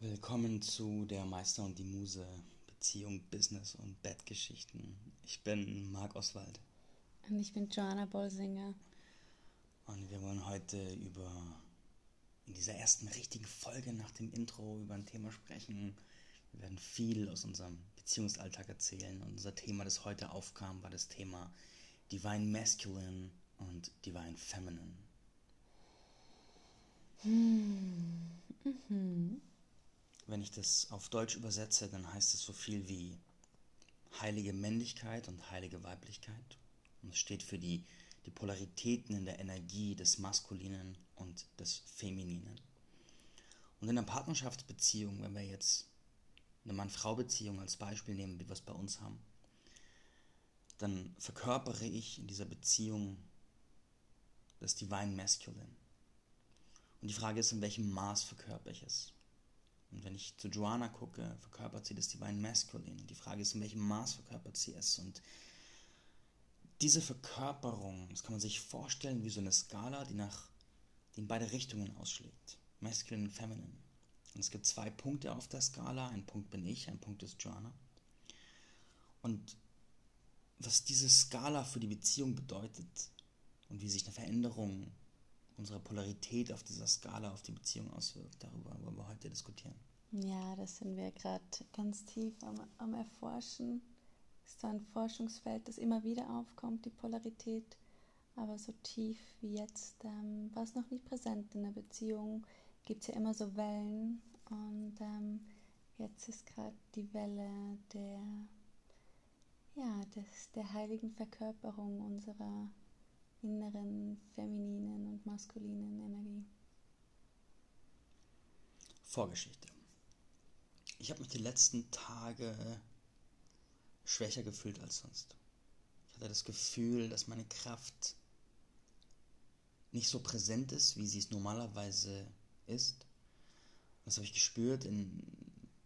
Willkommen zu der Meister und die Muse Beziehung, Business und Bettgeschichten. Ich bin Marc Oswald. Und ich bin Joanna Bolsinger. Und wir wollen heute über, in dieser ersten richtigen Folge nach dem Intro, über ein Thema sprechen. Wir werden viel aus unserem Beziehungsalltag erzählen. Und unser Thema, das heute aufkam, war das Thema Divine Masculine und Divine Feminine. Hm. Mhm. Wenn ich das auf Deutsch übersetze, dann heißt es so viel wie heilige Männlichkeit und heilige Weiblichkeit. Und es steht für die, die Polaritäten in der Energie des Maskulinen und des Femininen. Und in einer Partnerschaftsbeziehung, wenn wir jetzt eine Mann-Frau-Beziehung als Beispiel nehmen, wie wir es bei uns haben, dann verkörpere ich in dieser Beziehung das Divine Masculine. Und die Frage ist, in welchem Maß verkörper ich es? Und wenn ich zu Joanna gucke, verkörpert sie das Divine Masculine. Die Frage ist, in welchem Maß verkörpert sie es? Und diese Verkörperung, das kann man sich vorstellen wie so eine Skala, die nach die in beide Richtungen ausschlägt. Masculine und Feminine. Und es gibt zwei Punkte auf der Skala. Ein Punkt bin ich, ein Punkt ist Joanna. Und was diese Skala für die Beziehung bedeutet und wie sich eine Veränderung unsere Polarität auf dieser Skala auf die Beziehung auswirkt. Darüber wollen wir heute diskutieren. Ja, das sind wir gerade ganz tief am, am Erforschen. Ist ein Forschungsfeld, das immer wieder aufkommt, die Polarität. Aber so tief wie jetzt ähm, war es noch nicht präsent in der Beziehung. Gibt es ja immer so Wellen. Und ähm, jetzt ist gerade die Welle der, ja, des, der heiligen Verkörperung unserer inneren femininen und maskulinen Energie. Vorgeschichte. Ich habe mich die letzten Tage schwächer gefühlt als sonst. Ich hatte das Gefühl, dass meine Kraft nicht so präsent ist, wie sie es normalerweise ist. Das habe ich gespürt in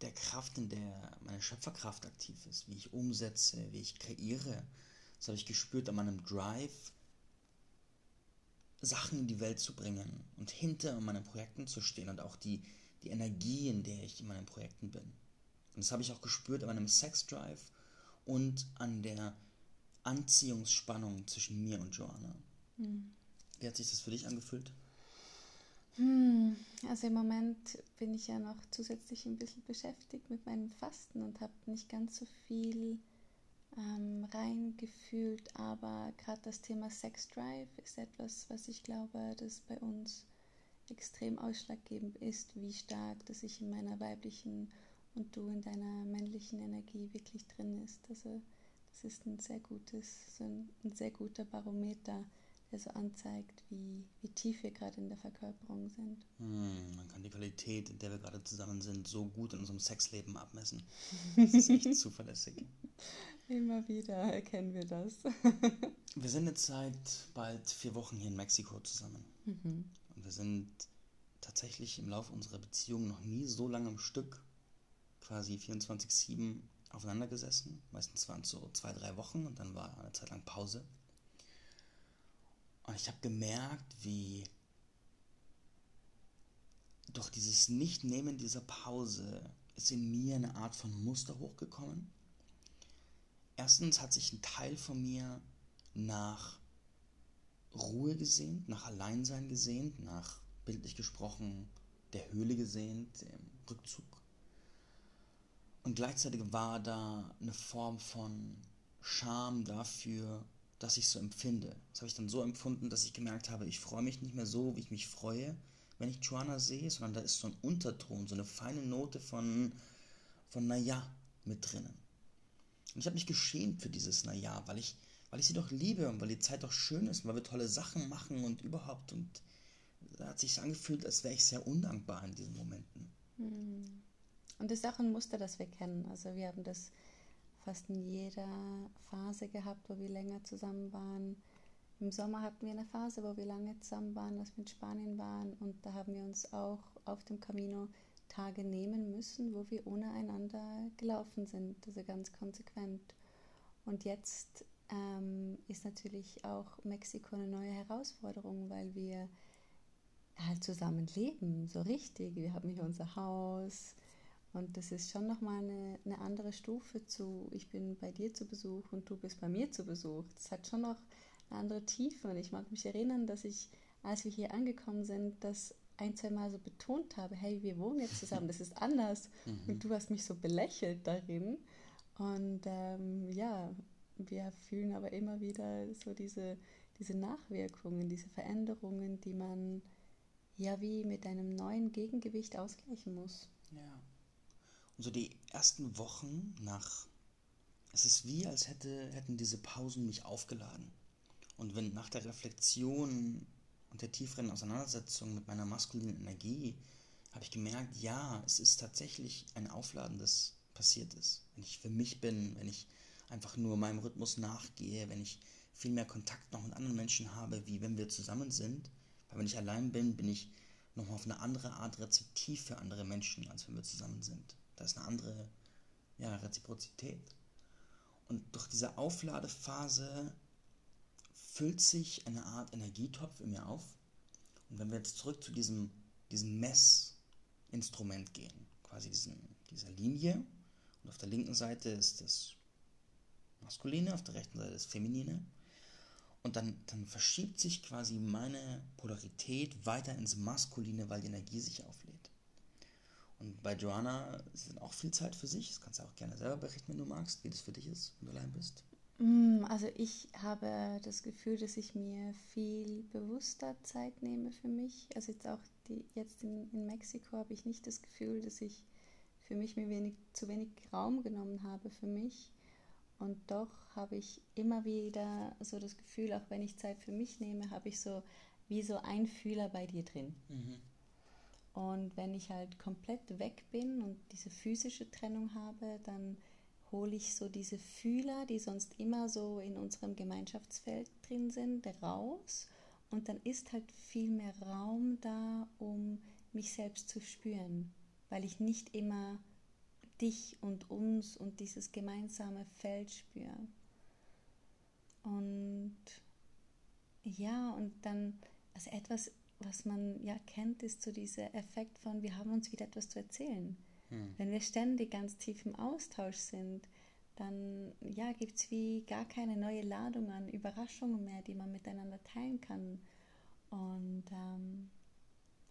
der Kraft, in der meine Schöpferkraft aktiv ist, wie ich umsetze, wie ich kreiere. Das habe ich gespürt an meinem Drive, Sachen in die Welt zu bringen und hinter meinen Projekten zu stehen und auch die, die Energie, in der ich in meinen Projekten bin. Und das habe ich auch gespürt an meinem Sex-Drive und an der Anziehungsspannung zwischen mir und Joanna. Hm. Wie hat sich das für dich angefühlt? Hm, also im Moment bin ich ja noch zusätzlich ein bisschen beschäftigt mit meinem Fasten und habe nicht ganz so viel ähm, reingefühlt, aber gerade das Thema Sex Drive ist etwas, was ich glaube, das bei uns extrem ausschlaggebend ist, wie stark das ich in meiner weiblichen und du in deiner männlichen Energie wirklich drin ist. Also das ist ein sehr gutes, so ein, ein sehr guter Barometer, der so anzeigt, wie, wie tief wir gerade in der Verkörperung sind. Hm, man kann die Qualität, in der wir gerade zusammen sind, so gut in unserem Sexleben abmessen. Das ist echt zuverlässig. Immer wieder erkennen wir das. wir sind jetzt seit bald vier Wochen hier in Mexiko zusammen. Mhm. Und wir sind tatsächlich im Laufe unserer Beziehung noch nie so lange am Stück, quasi 24-7 aufeinander gesessen. Meistens waren es so zwei, drei Wochen und dann war eine Zeit lang Pause. Und ich habe gemerkt, wie durch dieses Nicht-Nehmen dieser Pause ist in mir eine Art von Muster hochgekommen. Erstens hat sich ein Teil von mir nach Ruhe gesehnt, nach Alleinsein gesehnt, nach bildlich gesprochen der Höhle gesehnt, dem Rückzug. Und gleichzeitig war da eine Form von Scham dafür, dass ich so empfinde. Das habe ich dann so empfunden, dass ich gemerkt habe, ich freue mich nicht mehr so, wie ich mich freue, wenn ich Joanna sehe, sondern da ist so ein Unterton, so eine feine Note von, von naja mit drinnen. Und ich habe mich geschämt für dieses naja, weil ich, weil ich sie doch liebe und weil die Zeit doch schön ist und weil wir tolle Sachen machen und überhaupt. Und da hat sich angefühlt, als wäre ich sehr undankbar in diesen Momenten. Hm. Und das ist auch ein Muster, das wir kennen. Also wir haben das fast in jeder Phase gehabt, wo wir länger zusammen waren. Im Sommer hatten wir eine Phase, wo wir lange zusammen waren, als wir in Spanien waren. Und da haben wir uns auch auf dem Camino Tage nehmen müssen, wo wir ohne einander gelaufen sind, also ganz konsequent. Und jetzt ähm, ist natürlich auch Mexiko eine neue Herausforderung, weil wir halt zusammen leben, so richtig. Wir haben hier unser Haus, Und das ist schon nochmal eine, eine andere Stufe zu, ich bin bei dir zu Besuch und du bist bei mir zu Besuch. Das hat schon noch eine andere Tiefe. Und ich mag mich erinnern, dass ich, als wir hier angekommen sind, das ein, zwei Mal so betont habe, hey, wir wohnen jetzt zusammen, das ist anders. Mhm. Und du hast mich so belächelt darin. Und ähm, ja, wir fühlen aber immer wieder so diese, diese Nachwirkungen, diese Veränderungen, die man ja wie mit einem neuen Gegengewicht ausgleichen muss. Ja. So die ersten Wochen nach, es ist wie, als hätte, hätten diese Pausen mich aufgeladen. Und wenn nach der Reflexion und der tieferen Auseinandersetzung mit meiner maskulinen Energie habe ich gemerkt, ja, es ist tatsächlich ein Aufladen, das passiert ist. Wenn ich für mich bin, wenn ich einfach nur meinem Rhythmus nachgehe, wenn ich viel mehr Kontakt noch mit anderen Menschen habe, wie wenn wir zusammen sind. Weil wenn ich allein bin, bin ich nochmal auf eine andere Art rezeptiv für andere Menschen, als wenn wir zusammen sind. Da ist eine andere ja, Reziprozität. Und durch diese Aufladephase füllt sich eine Art Energietopf in mir auf. Und wenn wir jetzt zurück zu diesem, diesem Messinstrument gehen, quasi diesen, dieser Linie, und auf der linken Seite ist das Maskuline, auf der rechten Seite das Feminine, und dann, dann verschiebt sich quasi meine Polarität weiter ins Maskuline, weil die Energie sich auflädt. Und bei Joanna ist dann auch viel Zeit für sich. Das kannst du auch gerne selber berichten, wenn du magst, wie das für dich ist, wenn du allein bist. Mm, also ich habe das Gefühl, dass ich mir viel bewusster Zeit nehme für mich. Also jetzt auch die, jetzt in, in Mexiko habe ich nicht das Gefühl, dass ich für mich mir wenig, zu wenig Raum genommen habe für mich. Und doch habe ich immer wieder so das Gefühl, auch wenn ich Zeit für mich nehme, habe ich so wie so ein Fühler bei dir drin. Mhm. Und wenn ich halt komplett weg bin und diese physische Trennung habe, dann hole ich so diese Fühler, die sonst immer so in unserem Gemeinschaftsfeld drin sind, raus. Und dann ist halt viel mehr Raum da, um mich selbst zu spüren, weil ich nicht immer dich und uns und dieses gemeinsame Feld spüre. Und ja, und dann, also etwas was man ja kennt, ist so dieser Effekt von, wir haben uns wieder etwas zu erzählen. Hm. Wenn wir ständig ganz tief im Austausch sind, dann ja, gibt es wie gar keine neue Ladung an Überraschungen mehr, die man miteinander teilen kann. Und, ähm,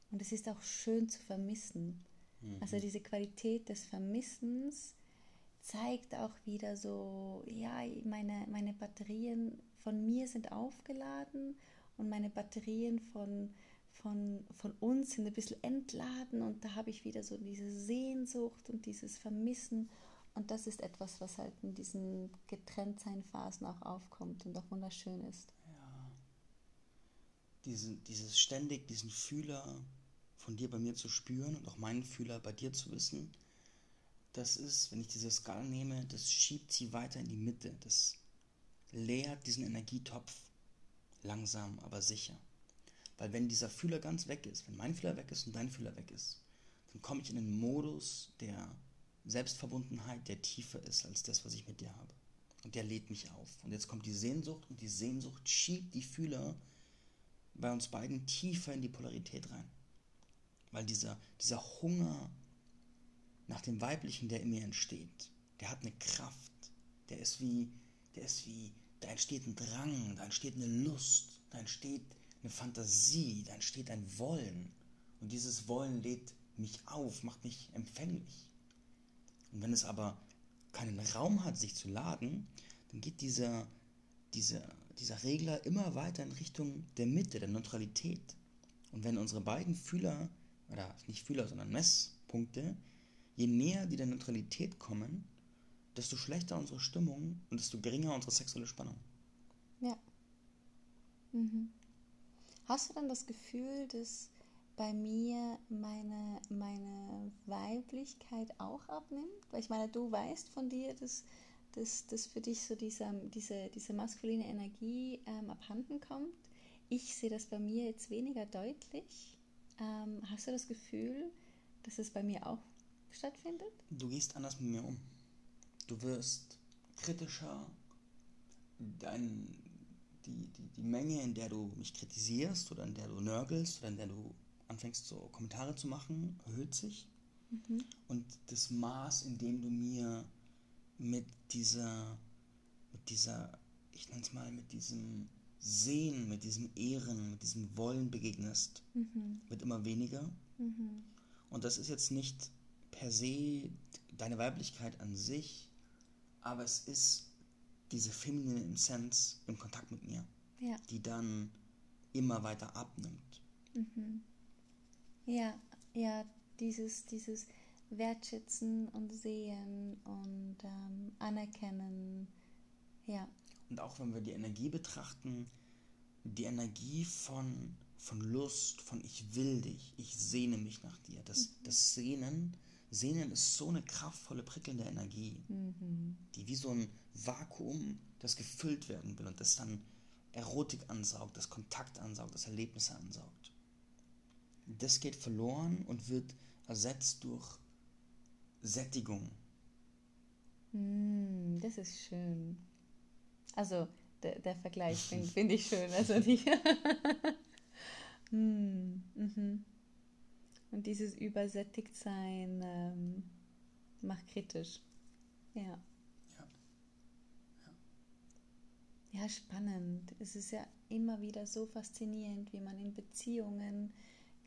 und es ist auch schön zu vermissen. Mhm. Also diese Qualität des Vermissens zeigt auch wieder so, ja, meine, meine Batterien von mir sind aufgeladen und meine Batterien von von, von uns sind ein bisschen entladen und da habe ich wieder so diese Sehnsucht und dieses Vermissen. Und das ist etwas, was halt in diesen Getrenntsein-Phasen auch aufkommt und auch wunderschön ist. Ja. Diese, dieses ständig, diesen Fühler von dir bei mir zu spüren und auch meinen Fühler bei dir zu wissen, das ist, wenn ich diese Skala nehme, das schiebt sie weiter in die Mitte. Das leert diesen Energietopf langsam, aber sicher. Weil wenn dieser Fühler ganz weg ist, wenn mein Fühler weg ist und dein Fühler weg ist, dann komme ich in einen Modus der Selbstverbundenheit, der tiefer ist als das, was ich mit dir habe. Und der lädt mich auf. Und jetzt kommt die Sehnsucht und die Sehnsucht schiebt die Fühler bei uns beiden tiefer in die Polarität rein. Weil dieser, dieser Hunger nach dem Weiblichen, der in mir entsteht, der hat eine Kraft. Der ist wie, der ist wie, da entsteht ein Drang, da entsteht eine Lust, da entsteht eine Fantasie, da entsteht ein Wollen. Und dieses Wollen lädt mich auf, macht mich empfänglich. Und wenn es aber keinen Raum hat, sich zu laden, dann geht dieser, dieser, dieser Regler immer weiter in Richtung der Mitte, der Neutralität. Und wenn unsere beiden Fühler, oder nicht Fühler, sondern Messpunkte, je näher die der Neutralität kommen, desto schlechter unsere Stimmung und desto geringer unsere sexuelle Spannung. Ja. Mhm. Hast du dann das Gefühl, dass bei mir meine, meine Weiblichkeit auch abnimmt? Weil ich meine, du weißt von dir, dass, dass, dass für dich so dieser, diese, diese maskuline Energie ähm, abhanden kommt. Ich sehe das bei mir jetzt weniger deutlich. Ähm, hast du das Gefühl, dass es bei mir auch stattfindet? Du gehst anders mit mir um. Du wirst kritischer, dein, die, die, die Menge, in der du mich kritisierst oder in der du nörgelst oder in der du anfängst, so Kommentare zu machen, erhöht sich. Mhm. Und das Maß, in dem du mir mit dieser, mit dieser, ich nenne es mal, mit diesem Sehen, mit diesem Ehren, mit diesem Wollen begegnest, mhm. wird immer weniger. Mhm. Und das ist jetzt nicht per se deine Weiblichkeit an sich, aber es ist diese feminine Essenz im Kontakt mit mir, ja. die dann immer weiter abnimmt. Mhm. Ja, ja, dieses, dieses Wertschätzen und Sehen und ähm, Anerkennen, ja. Und auch wenn wir die Energie betrachten, die Energie von, von Lust, von ich will dich, ich sehne mich nach dir, das, mhm. das Sehnen, Sehnen ist so eine kraftvolle, prickelnde Energie, mhm. die wie so ein Vakuum, das gefüllt werden will und das dann Erotik ansaugt, das Kontakt ansaugt, das Erlebnisse ansaugt. Das geht verloren und wird ersetzt durch Sättigung. Mm, das ist schön. Also der, der Vergleich finde find ich schön. Also nicht. mm, mhm. Und dieses Übersättigtsein ähm, macht kritisch. Ja. Ja. Spannend. Es ist ja immer wieder so faszinierend, wie man in Beziehungen,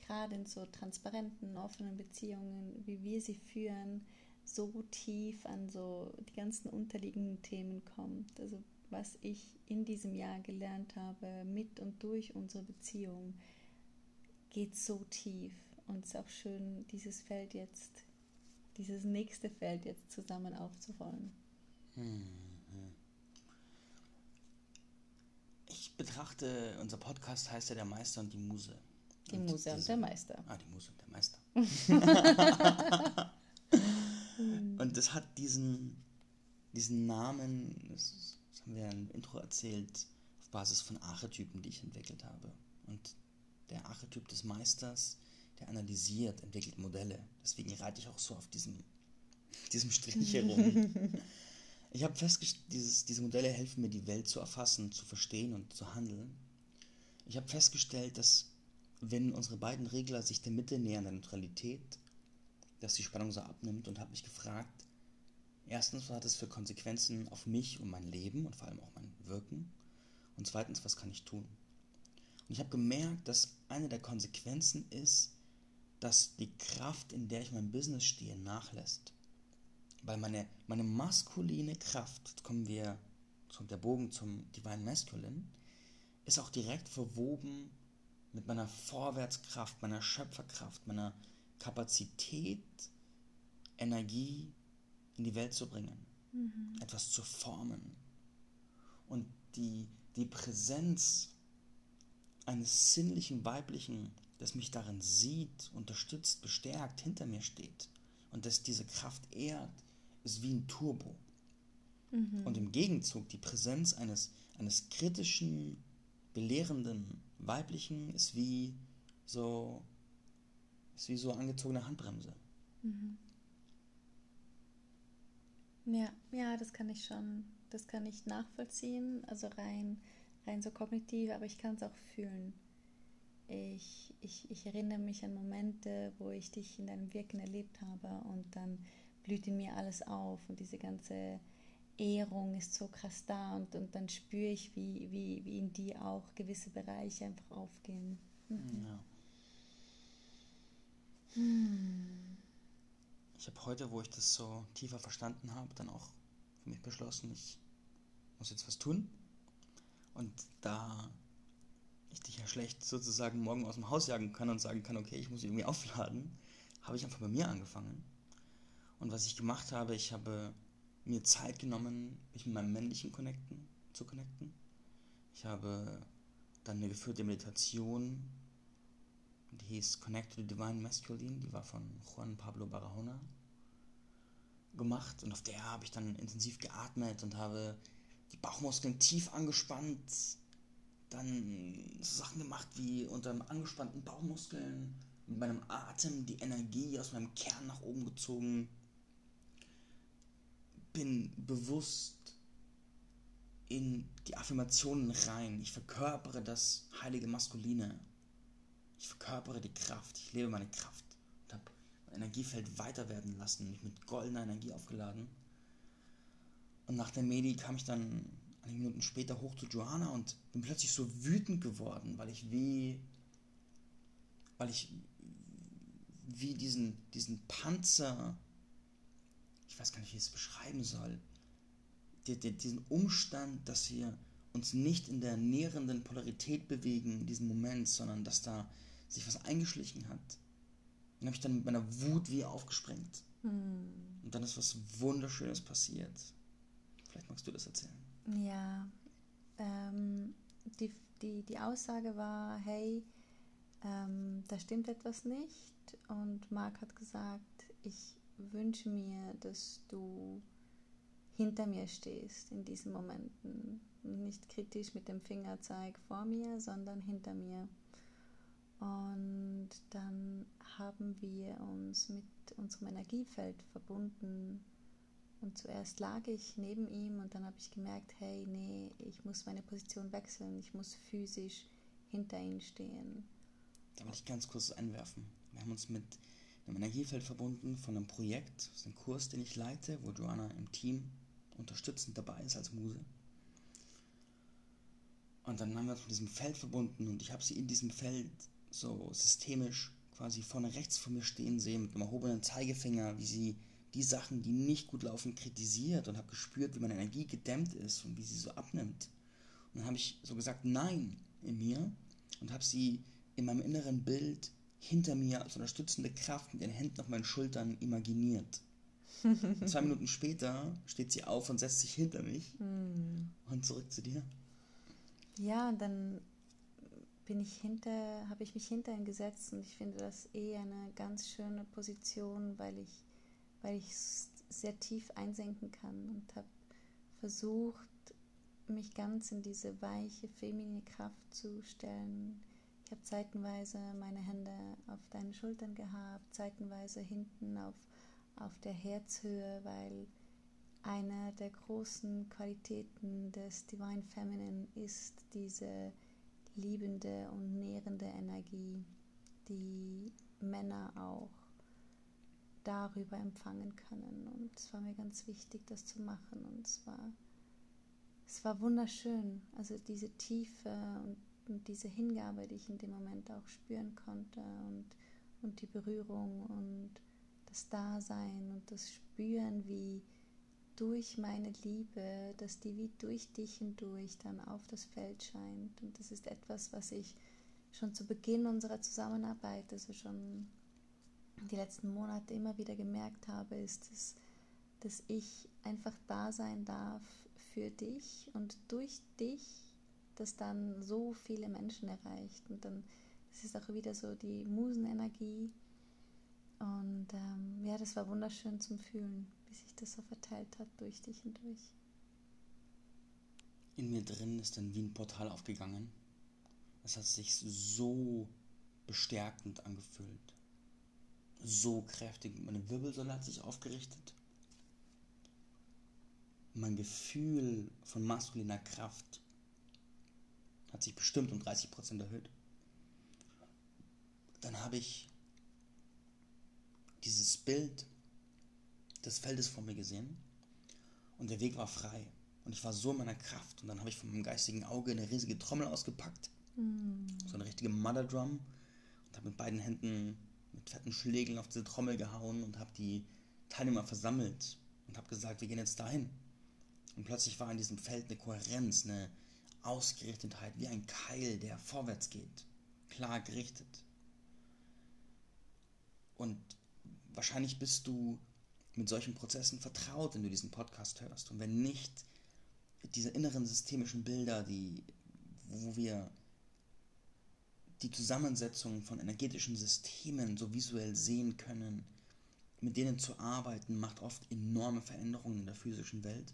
gerade in so transparenten, offenen Beziehungen, wie wir sie führen, so tief an so die ganzen unterliegenden Themen kommt. Also was ich in diesem Jahr gelernt habe, mit und durch unsere Beziehung, geht so tief. Und es ist auch schön, dieses Feld jetzt, dieses nächste Feld jetzt zusammen aufzurollen. Hm. Ich betrachte, unser Podcast heißt ja Der Meister und die Muse. Die und Muse diese, und der Meister. Ah, die Muse und der Meister. und das hat diesen, diesen Namen, das, das haben wir im Intro erzählt, auf Basis von Archetypen, die ich entwickelt habe. Und der Archetyp des Meisters, der analysiert, entwickelt Modelle. Deswegen reite ich auch so auf diesem, diesem Strich herum. Ich habe festgestellt, diese Modelle helfen mir, die Welt zu erfassen, zu verstehen und zu handeln. Ich habe festgestellt, dass wenn unsere beiden Regler sich der Mitte nähern, der Neutralität, dass die Spannung so abnimmt und habe mich gefragt, erstens, was hat es für Konsequenzen auf mich und mein Leben und vor allem auch mein Wirken? Und zweitens, was kann ich tun? Und ich habe gemerkt, dass eine der Konsequenzen ist, dass die Kraft, in der ich mein Business stehe, nachlässt. Weil meine, meine maskuline Kraft, jetzt kommen wir, zum der Bogen zum Divine Masculine, ist auch direkt verwoben mit meiner Vorwärtskraft, meiner Schöpferkraft, meiner Kapazität, Energie in die Welt zu bringen, mhm. etwas zu formen. Und die, die Präsenz eines sinnlichen Weiblichen, das mich darin sieht, unterstützt, bestärkt, hinter mir steht und das diese Kraft ehrt, ist wie ein Turbo. Mhm. Und im Gegenzug die Präsenz eines, eines kritischen, belehrenden weiblichen ist wie so ist wie so angezogene Handbremse. Mhm. Ja, ja, das kann ich schon, das kann ich nachvollziehen, also rein, rein so kognitiv, aber ich kann es auch fühlen. Ich, ich, ich erinnere mich an Momente, wo ich dich in deinem Wirken erlebt habe und dann blüht in mir alles auf und diese ganze Ehrung ist so krass da und, und dann spüre ich, wie, wie, wie in dir auch gewisse Bereiche einfach aufgehen. Mhm. Ja. Hm. Ich habe heute, wo ich das so tiefer verstanden habe, dann auch für mich beschlossen, ich muss jetzt was tun. Und da ich dich ja schlecht sozusagen morgen aus dem Haus jagen kann und sagen kann, okay, ich muss irgendwie aufladen, habe ich einfach bei mir angefangen und was ich gemacht habe, ich habe mir Zeit genommen, mich mit meinem männlichen connecten, zu connecten. Ich habe dann eine geführte Meditation, die hieß Connect to the Divine Masculine, die war von Juan Pablo Barahona gemacht und auf der habe ich dann intensiv geatmet und habe die Bauchmuskeln tief angespannt, dann so Sachen gemacht wie unter einem angespannten Bauchmuskeln mit meinem Atem die Energie aus meinem Kern nach oben gezogen, bin bewusst in die Affirmationen rein. Ich verkörpere das heilige Maskuline. Ich verkörpere die Kraft. Ich lebe meine Kraft. Und habe Energiefeld weiter werden lassen, mich mit goldener Energie aufgeladen. Und nach der Medi kam ich dann einige Minuten später hoch zu Johanna und bin plötzlich so wütend geworden, weil ich wie, weil ich wie diesen, diesen Panzer, ich weiß gar nicht, wie ich es beschreiben soll, die, die, diesen Umstand, dass wir uns nicht in der nährenden Polarität bewegen in diesem Moment, sondern dass da sich was eingeschlichen hat. Dann habe ich dann mit meiner Wut wie aufgesprengt. Hm. Und dann ist was Wunderschönes passiert. Vielleicht magst du das erzählen. Ja, ähm, die, die, die Aussage war, hey, ähm, da stimmt etwas nicht. Und Marc hat gesagt, ich wünsche mir, dass du hinter mir stehst in diesen Momenten. Nicht kritisch mit dem Fingerzeig vor mir, sondern hinter mir. Und dann haben wir uns mit unserem Energiefeld verbunden. Und zuerst lag ich neben ihm und dann habe ich gemerkt, hey, nee, ich muss meine Position wechseln, ich muss physisch hinter ihm stehen. Da wollte ich ganz kurz einwerfen. Wir haben uns mit einem Energiefeld verbunden von einem Projekt, das ist ein Kurs, den ich leite, wo Joanna im Team unterstützend dabei ist als Muse. Und dann haben wir uns mit diesem Feld verbunden und ich habe sie in diesem Feld so systemisch quasi vorne rechts von mir stehen sehen mit einem erhobenen Zeigefinger, wie sie die Sachen, die nicht gut laufen, kritisiert und habe gespürt, wie meine Energie gedämmt ist und wie sie so abnimmt. Und dann habe ich so gesagt, nein, in mir und habe sie in meinem inneren Bild hinter mir als unterstützende Kraft mit den Händen auf meinen Schultern imaginiert. zwei Minuten später steht sie auf und setzt sich hinter mich mm. und zurück zu dir. Ja, und dann bin ich hinter, habe ich mich hinter ihn gesetzt und ich finde das eh eine ganz schöne Position, weil ich, weil ich sehr tief einsenken kann und habe versucht, mich ganz in diese weiche, feminine Kraft zu stellen. Ich habe zeitenweise meine Hände auf deine Schultern gehabt, zeitenweise hinten auf, auf der Herzhöhe, weil eine der großen Qualitäten des Divine Feminine ist diese liebende und nährende Energie, die Männer auch darüber empfangen können. Und es war mir ganz wichtig, das zu machen. Und es war, es war wunderschön. Also diese Tiefe und, und diese Hingabe, die ich in dem Moment auch spüren konnte und, und die Berührung und das Dasein und das Spüren, wie durch meine Liebe, dass die wie durch dich hindurch dann auf das Feld scheint. Und das ist etwas, was ich schon zu Beginn unserer Zusammenarbeit, also schon die letzten Monate immer wieder gemerkt habe, ist, dass, dass ich einfach da sein darf für dich und durch dich, das dann so viele Menschen erreicht. Und dann das ist auch wieder so die Musenenergie. Und ähm, ja, das war wunderschön zum Fühlen wie sich das so verteilt hat durch dich hindurch. In mir drin ist dann wie ein Portal aufgegangen. Es hat sich so bestärkend angefühlt. So kräftig. Meine Wirbelsäule hat sich aufgerichtet. Mein Gefühl von maskuliner Kraft hat sich bestimmt um 30% erhöht. Dann habe ich dieses Bild des Feldes vor mir gesehen und der Weg war frei. Und ich war so in meiner Kraft. Und dann habe ich von meinem geistigen Auge eine riesige Trommel ausgepackt. Mm. So eine richtige Mother Drum. Und habe mit beiden Händen mit fetten Schlägeln auf diese Trommel gehauen und habe die Teilnehmer versammelt und habe gesagt, wir gehen jetzt dahin. Und plötzlich war in diesem Feld eine Kohärenz, eine Ausgerichtetheit, wie ein Keil, der vorwärts geht. Klar gerichtet. Und wahrscheinlich bist du mit solchen Prozessen vertraut, wenn du diesen Podcast hörst. Und wenn nicht, diese inneren systemischen Bilder, die, wo wir die Zusammensetzung von energetischen Systemen so visuell sehen können, mit denen zu arbeiten, macht oft enorme Veränderungen in der physischen Welt.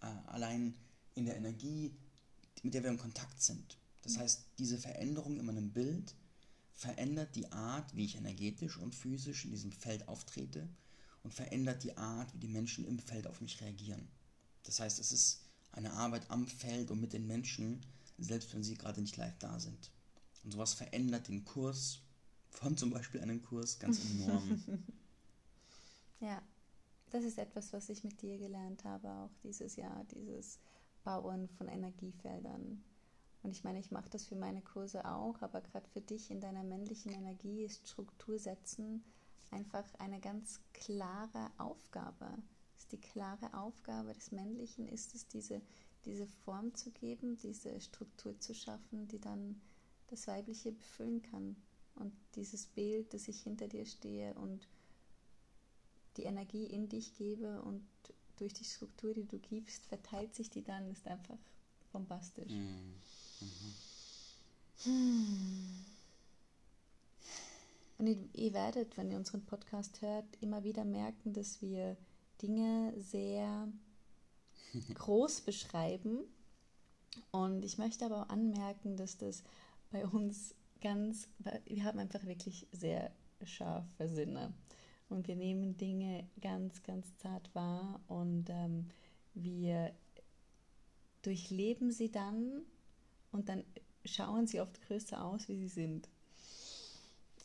Äh, allein in der Energie, mit der wir in Kontakt sind. Das heißt, diese Veränderung in meinem Bild verändert die Art, wie ich energetisch und physisch in diesem Feld auftrete und verändert die Art, wie die Menschen im Feld auf mich reagieren. Das heißt, es ist eine Arbeit am Feld und mit den Menschen, selbst wenn sie gerade nicht live da sind. Und sowas verändert den Kurs von zum Beispiel einem Kurs ganz enorm. Ja, das ist etwas, was ich mit dir gelernt habe, auch dieses Jahr, dieses Bauen von Energiefeldern. Und ich meine, ich mache das für meine Kurse auch, aber gerade für dich in deiner männlichen Energie ist Struktur setzen einfach eine ganz klare Aufgabe. Ist die klare Aufgabe des Männlichen, ist es diese, diese Form zu geben, diese Struktur zu schaffen, die dann das Weibliche befüllen kann. Und dieses Bild, dass ich hinter dir stehe und die Energie in dich gebe und durch die Struktur, die du gibst, verteilt sich die dann, ist einfach bombastisch. Mhm. Mhm. Und ihr, ihr werdet, wenn ihr unseren Podcast hört, immer wieder merken, dass wir Dinge sehr groß beschreiben. Und ich möchte aber auch anmerken, dass das bei uns ganz, wir haben einfach wirklich sehr scharfe Sinne. Und wir nehmen Dinge ganz, ganz zart wahr und ähm, wir durchleben sie dann und dann schauen sie oft größer aus, wie sie sind.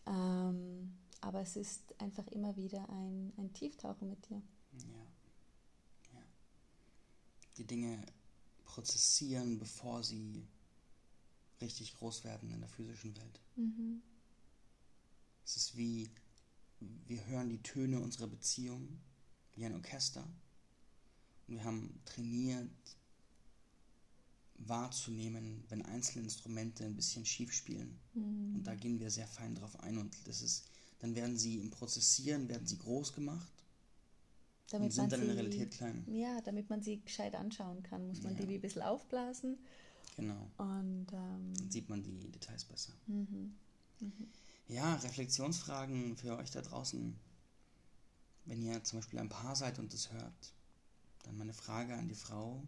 Ähm, aber es ist einfach immer wieder ein, ein Tieftauchen mit dir. Ja. ja. Die Dinge prozessieren, bevor sie richtig groß werden in der physischen Welt. Mhm. Es ist wie, wir hören die Töne unserer Beziehung wie ein Orchester. Und wir haben trainiert, wahrzunehmen, wenn einzelne Instrumente ein bisschen schief spielen. Mhm. Und da gehen wir sehr fein drauf ein. Und das ist, dann werden sie im Prozessieren, werden sie groß gemacht. Damit und sind dann in der Realität klein. Ja, damit man sie gescheit anschauen kann, muss man ja. die wie ein bisschen aufblasen. Genau. Und ähm, dann sieht man die Details besser. Mhm. Mhm. Ja, Reflexionsfragen für euch da draußen. Wenn ihr zum Beispiel ein Paar seid und das hört, dann meine Frage an die Frau.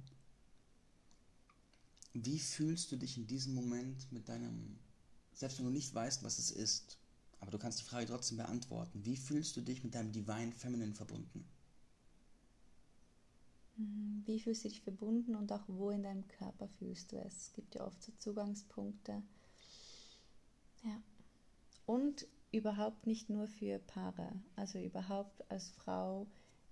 Wie fühlst du dich in diesem Moment mit deinem, selbst wenn du nicht weißt, was es ist, aber du kannst die Frage trotzdem beantworten, wie fühlst du dich mit deinem Divine Feminine verbunden? Mhm. Wie fühlst du dich verbunden und auch wo in deinem Körper fühlst du es? Es gibt ja oft so Zugangspunkte. Ja. Und überhaupt nicht nur für Paare, also überhaupt als Frau,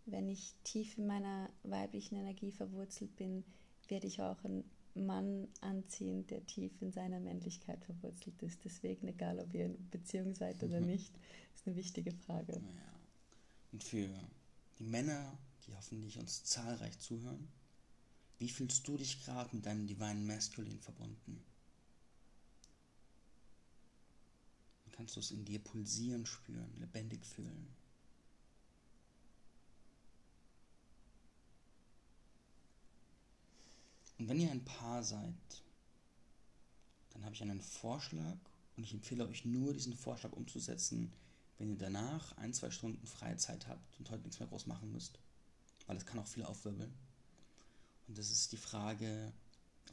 wenn ich tief in meiner weiblichen Energie verwurzelt bin, werde ich auch einen Mann anziehen, der tief in seiner Männlichkeit verwurzelt ist. Deswegen, egal ob ihr in Beziehung seid oder mhm. nicht, ist eine wichtige Frage. Ja. Und für die Männer, die hoffentlich uns zahlreich zuhören, wie fühlst du dich gerade mit deinem Divine Masculine verbunden? Kannst du es in dir pulsieren spüren, lebendig fühlen? Und wenn ihr ein Paar seid, dann habe ich einen Vorschlag und ich empfehle euch nur, diesen Vorschlag umzusetzen, wenn ihr danach ein, zwei Stunden freie Zeit habt und heute nichts mehr groß machen müsst, weil es kann auch viel aufwirbeln. Und das ist die Frage,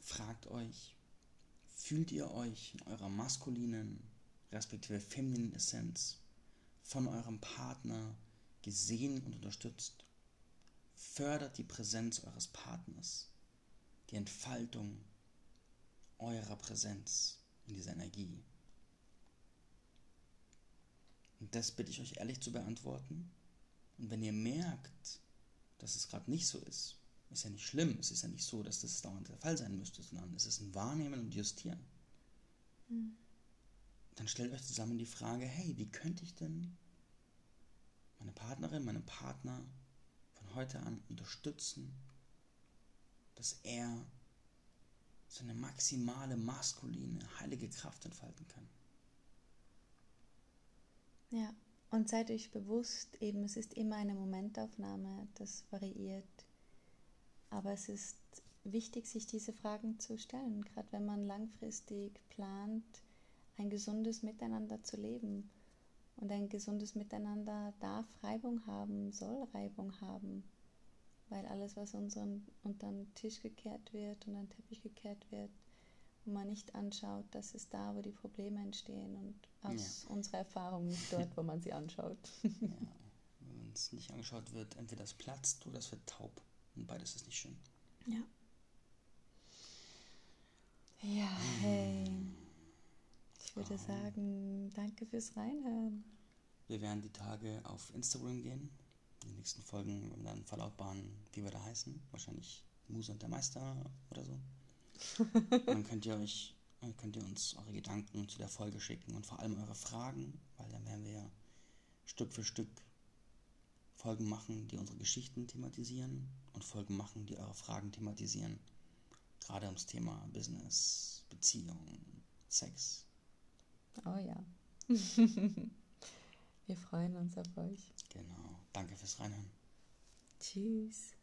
fragt euch, fühlt ihr euch in eurer maskulinen, respektive femininen Essenz von eurem Partner gesehen und unterstützt? Fördert die Präsenz eures Partners die Entfaltung eurer Präsenz in dieser Energie? Und das bitte ich euch ehrlich zu beantworten. Und wenn ihr merkt, dass es gerade nicht so ist, ist ja nicht schlimm. Es ist ja nicht so, dass das dauernd der Fall sein müsste, sondern es ist ein Wahrnehmen und Justieren. Mhm. Dann stellt euch zusammen die Frage, hey, wie könnte ich denn meine Partnerin, meinen Partner von heute an unterstützen, dass er seine maximale maskuline, heilige Kraft entfalten kann. Ja, und seid euch bewusst, eben es ist immer eine Momentaufnahme, das variiert. Aber es ist wichtig, sich diese Fragen zu stellen, gerade wenn man langfristig plant, ein gesundes Miteinander zu leben. Und ein gesundes Miteinander darf Reibung haben, soll Reibung haben weil alles, was unseren, unter den Tisch gekehrt wird und an den Teppich gekehrt wird, wo man nicht anschaut, das ist da, wo die Probleme entstehen und aus ja. unserer Erfahrung nicht dort, wo man sie anschaut. ja. Wenn es nicht angeschaut wird, entweder es platzt oder es wird taub und beides ist nicht schön. Ja. Ja, hey. Ich würde oh. sagen, danke fürs Reinhören. Wir werden die Tage auf Instagram gehen in den nächsten Folgen werden wir dann verlautbaren, wie wir da heißen. Wahrscheinlich Muse und der Meister oder so. dann könnt ihr euch, könnt ihr uns eure Gedanken zu der Folge schicken und vor allem eure Fragen, weil dann werden wir Stück für Stück Folgen machen, die unsere Geschichten thematisieren und Folgen machen, die eure Fragen thematisieren. Gerade ums Thema Business, Beziehung, Sex. Oh ja. Wir freuen uns auf euch. Genau. Danke fürs Reinhören. Tschüss.